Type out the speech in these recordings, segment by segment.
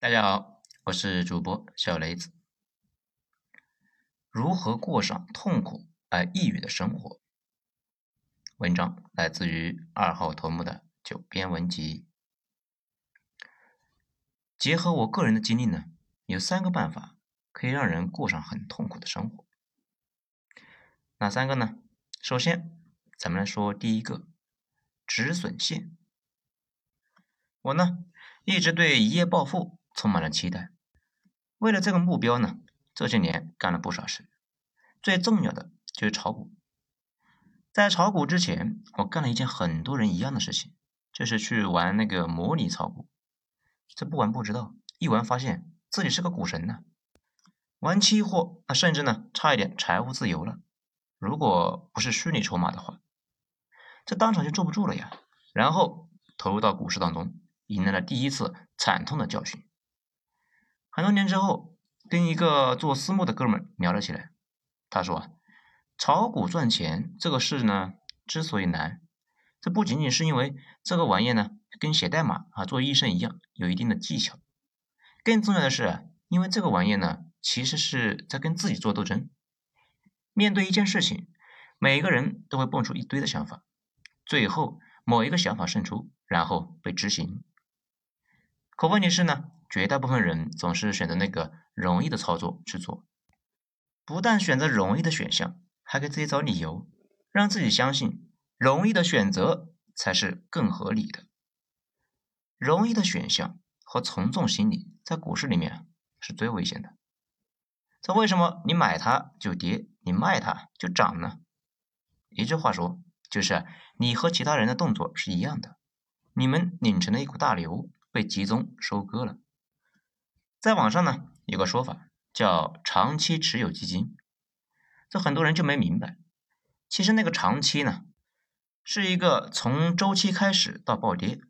大家好，我是主播小雷子。如何过上痛苦而抑郁的生活？文章来自于二号头目的九编文集。结合我个人的经历呢，有三个办法可以让人过上很痛苦的生活。哪三个呢？首先，咱们来说第一个，止损线。我呢，一直对一夜暴富。充满了期待。为了这个目标呢，这些年干了不少事。最重要的就是炒股。在炒股之前，我干了一件很多人一样的事情，就是去玩那个模拟炒股。这不玩不知道，一玩发现自己是个股神呢。玩期货，那甚至呢差一点财务自由了。如果不是虚拟筹码的话，这当场就坐不住了呀。然后投入到股市当中，迎来了第一次惨痛的教训。很多年之后，跟一个做私募的哥们聊了起来。他说：“炒股赚钱这个事呢，之所以难，这不仅仅是因为这个玩意呢，跟写代码啊、做医生一样，有一定的技巧。更重要的是，因为这个玩意呢，其实是在跟自己做斗争。面对一件事情，每个人都会蹦出一堆的想法，最后某一个想法胜出，然后被执行。可问题是呢？”绝大部分人总是选择那个容易的操作去做，不但选择容易的选项，还给自己找理由，让自己相信容易的选择才是更合理的。容易的选项和从众心理在股市里面是最危险的。这为什么你买它就跌，你卖它就涨呢？一句话说，就是你和其他人的动作是一样的，你们拧成了一股大流，被集中收割了。在网上呢，有个说法叫长期持有基金，这很多人就没明白。其实那个长期呢，是一个从周期开始到暴跌。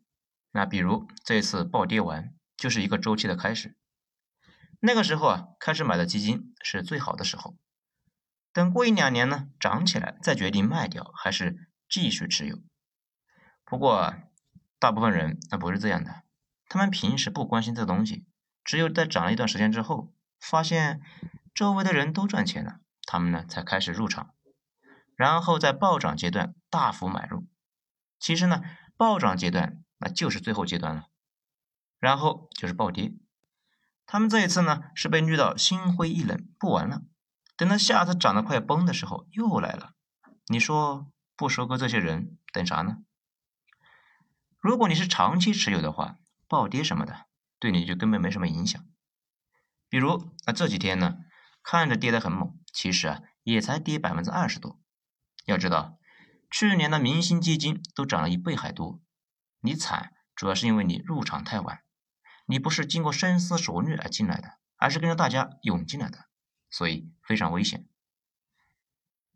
那比如这次暴跌完，就是一个周期的开始。那个时候啊，开始买的基金是最好的时候。等过一两年呢，涨起来再决定卖掉还是继续持有。不过大部分人那不是这样的，他们平时不关心这东西。只有在涨了一段时间之后，发现周围的人都赚钱了，他们呢才开始入场，然后在暴涨阶段大幅买入。其实呢，暴涨阶段那就是最后阶段了，然后就是暴跌。他们这一次呢是被绿到心灰意冷，不玩了。等到下次涨得快崩的时候又来了。你说不收割这些人等啥呢？如果你是长期持有的话，暴跌什么的。对你就根本没什么影响，比如啊这几天呢，看着跌得很猛，其实啊也才跌百分之二十多。要知道，去年的明星基金都涨了一倍还多。你惨，主要是因为你入场太晚，你不是经过深思熟虑而进来的，而是跟着大家涌进来的，所以非常危险。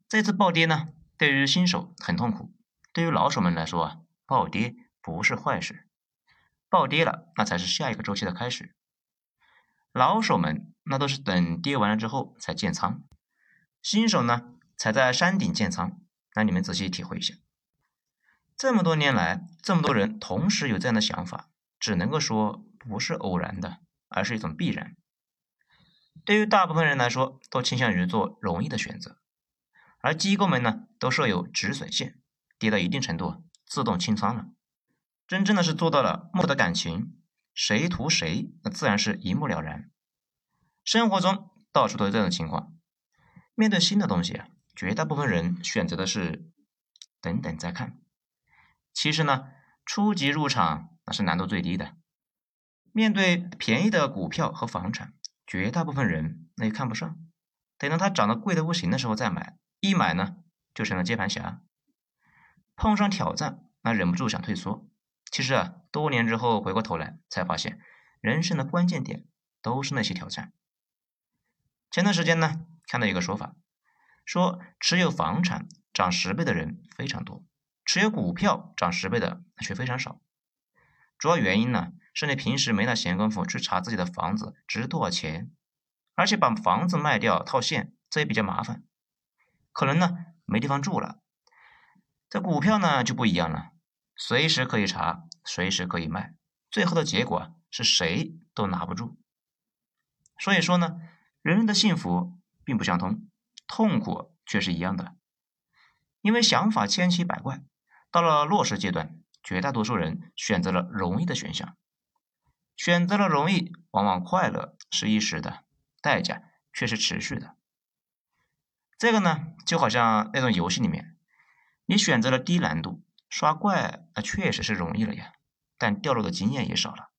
这次暴跌呢，对于新手很痛苦，对于老手们来说啊，暴跌不是坏事。暴跌了，那才是下一个周期的开始。老手们那都是等跌完了之后才建仓，新手呢才在山顶建仓。那你们仔细体会一下，这么多年来，这么多人同时有这样的想法，只能够说不是偶然的，而是一种必然。对于大部分人来说，都倾向于做容易的选择，而机构们呢都设有止损线，跌到一定程度自动清仓了。真正的是做到了莫得感情，谁图谁，那自然是一目了然。生活中到处都是这种情况。面对新的东西啊，绝大部分人选择的是等等再看。其实呢，初级入场那是难度最低的。面对便宜的股票和房产，绝大部分人那也看不上，等到它涨得贵的不行的时候再买，一买呢就成了接盘侠。碰上挑战，那忍不住想退缩。其实啊，多年之后回过头来才发现，人生的关键点都是那些挑战。前段时间呢，看到一个说法，说持有房产涨十倍的人非常多，持有股票涨十倍的却非常少。主要原因呢，是你平时没那闲工夫去查自己的房子值多少钱，而且把房子卖掉套现，这也比较麻烦，可能呢没地方住了。这股票呢就不一样了。随时可以查，随时可以卖，最后的结果是谁都拿不住。所以说呢，人人的幸福并不相同，痛苦却是一样的。因为想法千奇百怪，到了落实阶段，绝大多数人选择了容易的选项。选择了容易，往往快乐是一时的，代价却是持续的。这个呢，就好像那种游戏里面，你选择了低难度刷怪，那确实是容易了呀，但掉落的经验也少了，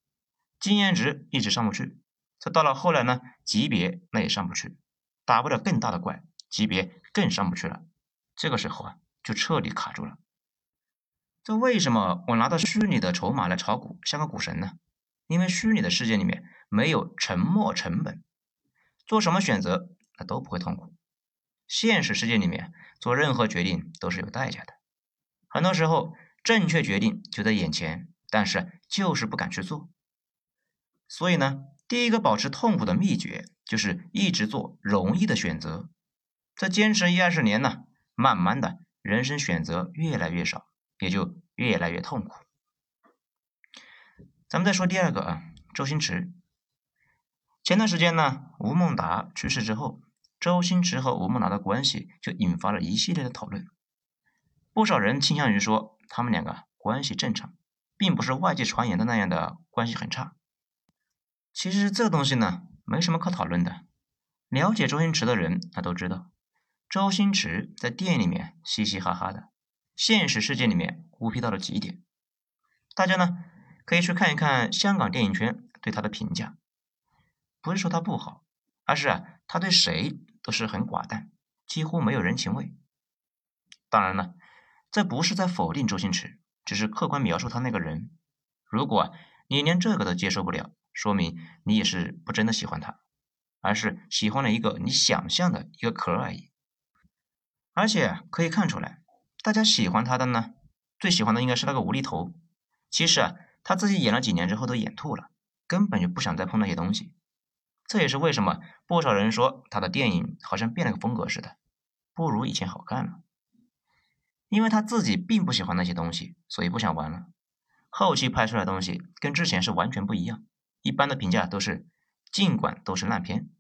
经验值一直上不去。这到了后来呢，级别那也上不去，打不了更大的怪，级别更上不去了。这个时候啊，就彻底卡住了。这为什么我拿到虚拟的筹码来炒股，像个股神呢？因为虚拟的世界里面没有沉没成本，做什么选择那都不会痛苦。现实世界里面做任何决定都是有代价的，很多时候正确决定就在眼前，但是就是不敢去做。所以呢，第一个保持痛苦的秘诀就是一直做容易的选择。再坚持一二十年呢，慢慢的人生选择越来越少，也就越来越痛苦。咱们再说第二个啊，周星驰。前段时间呢，吴孟达去世之后，周星驰和吴孟达的关系就引发了一系列的讨论。不少人倾向于说他们两个关系正常，并不是外界传言的那样的关系很差。其实这东西呢，没什么可讨论的。了解周星驰的人，他都知道，周星驰在电影里面嘻嘻哈哈的，现实世界里面孤僻到了极点。大家呢？可以去看一看香港电影圈对他的评价，不是说他不好，而是啊，他对谁都是很寡淡，几乎没有人情味。当然了，这不是在否定周星驰，只是客观描述他那个人。如果你连这个都接受不了，说明你也是不真的喜欢他，而是喜欢了一个你想象的一个壳而已。而且可以看出来，大家喜欢他的呢，最喜欢的应该是那个无厘头。其实啊。他自己演了几年之后都演吐了，根本就不想再碰那些东西。这也是为什么不少人说他的电影好像变了个风格似的，不如以前好看了。因为他自己并不喜欢那些东西，所以不想玩了。后期拍出来的东西跟之前是完全不一样，一般的评价都是尽管都是烂片。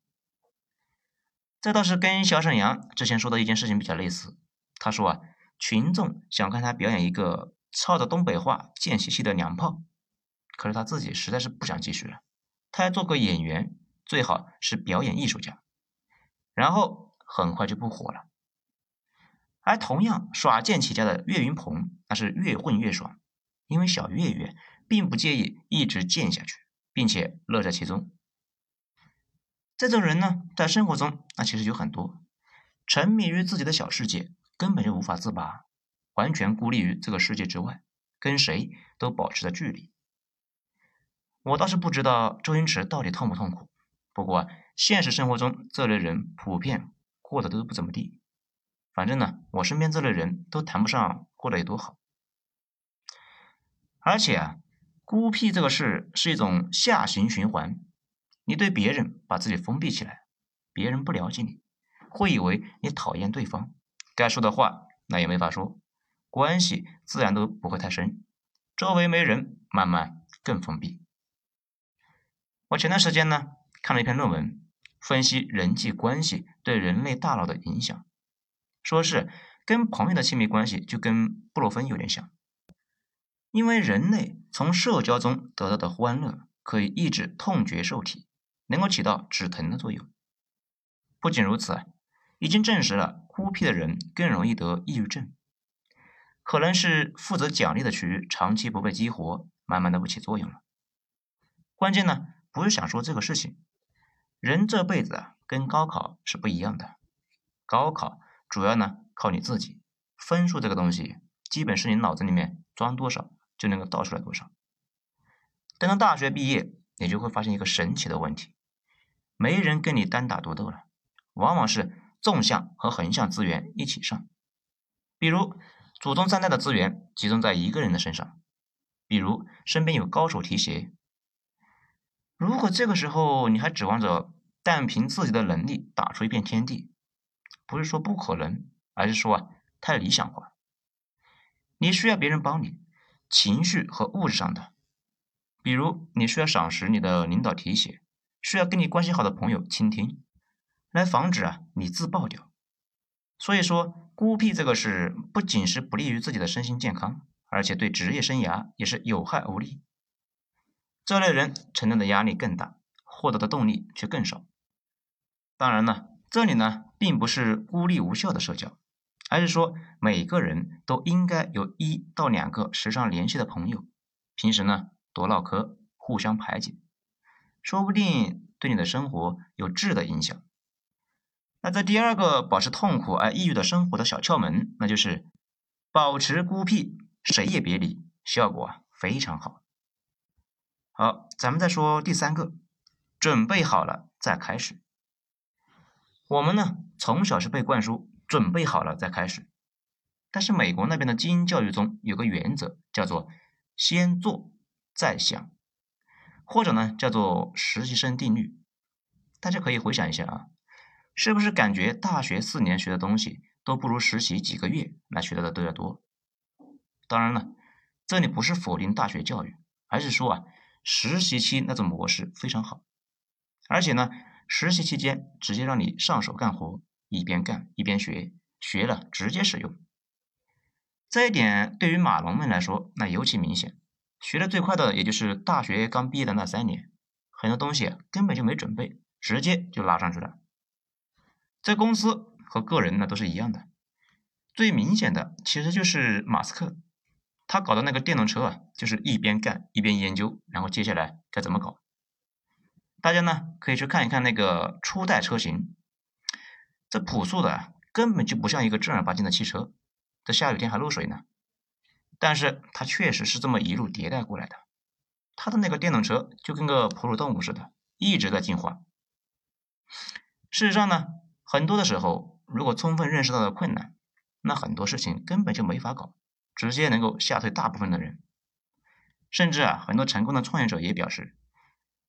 这倒是跟小沈阳之前说的一件事情比较类似。他说啊，群众想看他表演一个操着东北话贱兮兮的娘炮。可是他自己实在是不想继续了，他要做个演员，最好是表演艺术家，然后很快就不火了。而同样耍剑起家的岳云鹏，那是越混越爽，因为小岳岳并不介意一直剑下去，并且乐在其中。这种人呢，在生活中那其实有很多，沉迷于自己的小世界，根本就无法自拔，完全孤立于这个世界之外，跟谁都保持着距离。我倒是不知道周星驰到底痛不痛苦，不过现实生活中这类人普遍过得都不怎么地。反正呢，我身边这类人都谈不上过得有多好。而且啊，孤僻这个事是一种下行循环，你对别人把自己封闭起来，别人不了解你，会以为你讨厌对方，该说的话那也没法说，关系自然都不会太深，周围没人，慢慢更封闭。我前段时间呢看了一篇论文，分析人际关系对人类大脑的影响，说是跟朋友的亲密关系就跟布洛芬有点像，因为人类从社交中得到的欢乐可以抑制痛觉受体，能够起到止疼的作用。不仅如此，已经证实了孤僻的人更容易得抑郁症，可能是负责奖励的区域长期不被激活，慢慢的不起作用了。关键呢？不是想说这个事情，人这辈子啊，跟高考是不一样的。高考主要呢靠你自己，分数这个东西，基本是你脑子里面装多少就能够倒出来多少。等到大学毕业，你就会发现一个神奇的问题：没人跟你单打独斗了，往往是纵向和横向资源一起上。比如祖宗三代的资源集中在一个人的身上，比如身边有高手提携。如果这个时候你还指望着单凭自己的能力打出一片天地，不是说不可能，而是说啊太理想化。你需要别人帮你，情绪和物质上的，比如你需要赏识你的领导提携，需要跟你关系好的朋友倾听，来防止啊你自爆掉。所以说，孤僻这个事不仅是不利于自己的身心健康，而且对职业生涯也是有害无利。这类人承担的压力更大，获得的动力却更少。当然了，这里呢并不是孤立无效的社交，而是说每个人都应该有一到两个时常联系的朋友，平时呢。多唠嗑，互相排解，说不定对你的生活有质的影响。那这第二个保持痛苦而抑郁的生活的小窍门，那就是保持孤僻，谁也别理，效果啊非常好。好，咱们再说第三个，准备好了再开始。我们呢从小是被灌输准备好了再开始，但是美国那边的精英教育中有个原则，叫做先做。再想，或者呢叫做实习生定律。大家可以回想一下啊，是不是感觉大学四年学的东西都不如实习几个月来学到的都要多？当然了，这里不是否定大学教育，而是说啊，实习期那种模式非常好，而且呢，实习期间直接让你上手干活，一边干一边学，学了直接使用。这一点对于马龙们来说，那尤其明显。学的最快的也就是大学刚毕业的那三年，很多东西根本就没准备，直接就拉上去了。在公司和个人呢都是一样的。最明显的其实就是马斯克，他搞的那个电动车啊，就是一边干一边研究，然后接下来该怎么搞。大家呢可以去看一看那个初代车型，这朴素的根本就不像一个正儿八经的汽车，这下雨天还漏水呢。但是它确实是这么一路迭代过来的，它的那个电动车就跟个哺乳动物似的，一直在进化。事实上呢，很多的时候，如果充分认识到了困难，那很多事情根本就没法搞，直接能够吓退大部分的人。甚至啊，很多成功的创业者也表示，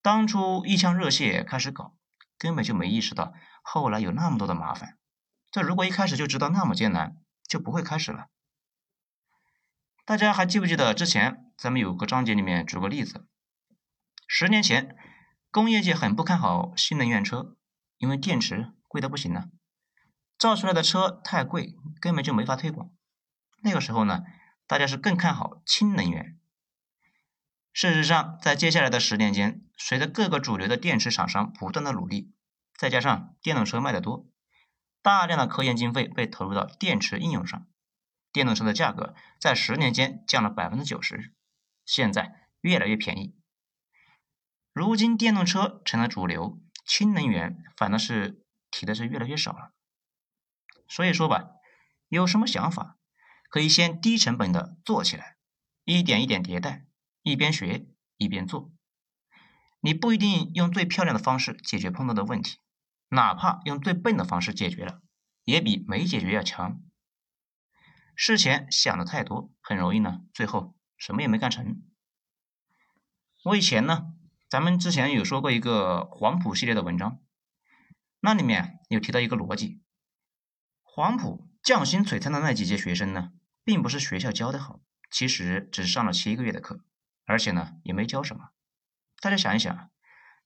当初一腔热血开始搞，根本就没意识到后来有那么多的麻烦。这如果一开始就知道那么艰难，就不会开始了。大家还记不记得之前咱们有个章节里面举个例子？十年前，工业界很不看好新能源车，因为电池贵的不行呢，造出来的车太贵，根本就没法推广。那个时候呢，大家是更看好氢能源。事实上，在接下来的十年间，随着各个主流的电池厂商不断的努力，再加上电动车卖的多，大量的科研经费被投入到电池应用上。电动车的价格在十年间降了百分之九十，现在越来越便宜。如今电动车成了主流，氢能源反倒是提的是越来越少了。所以说吧，有什么想法，可以先低成本的做起来，一点一点迭代，一边学一边做。你不一定用最漂亮的方式解决碰到的问题，哪怕用最笨的方式解决了，也比没解决要强。事前想的太多，很容易呢，最后什么也没干成。我以前呢，咱们之前有说过一个黄埔系列的文章，那里面有提到一个逻辑：黄埔匠心璀璨的那几届学生呢，并不是学校教的好，其实只上了七个月的课，而且呢也没教什么。大家想一想，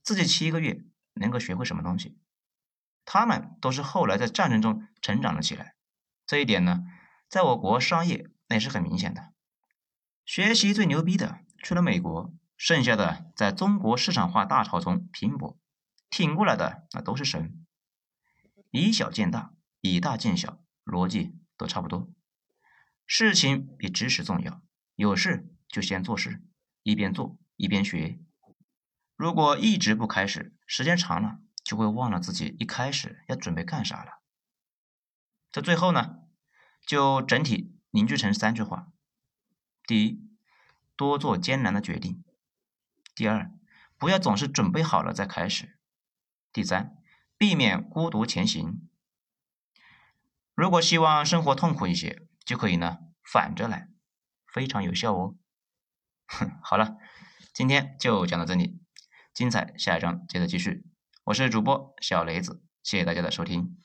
自己七个月能够学会什么东西？他们都是后来在战争中成长了起来，这一点呢。在我国商业那也是很明显的，学习最牛逼的去了美国，剩下的在中国市场化大潮中拼搏，挺过来的那都是神。以小见大，以大见小，逻辑都差不多。事情比知识重要，有事就先做事，一边做一边学。如果一直不开始，时间长了就会忘了自己一开始要准备干啥了。这最后呢？就整体凝聚成三句话：第一，多做艰难的决定；第二，不要总是准备好了再开始；第三，避免孤独前行。如果希望生活痛苦一些，就可以呢反着来，非常有效哦。好了，今天就讲到这里，精彩下一章接着继续。我是主播小雷子，谢谢大家的收听。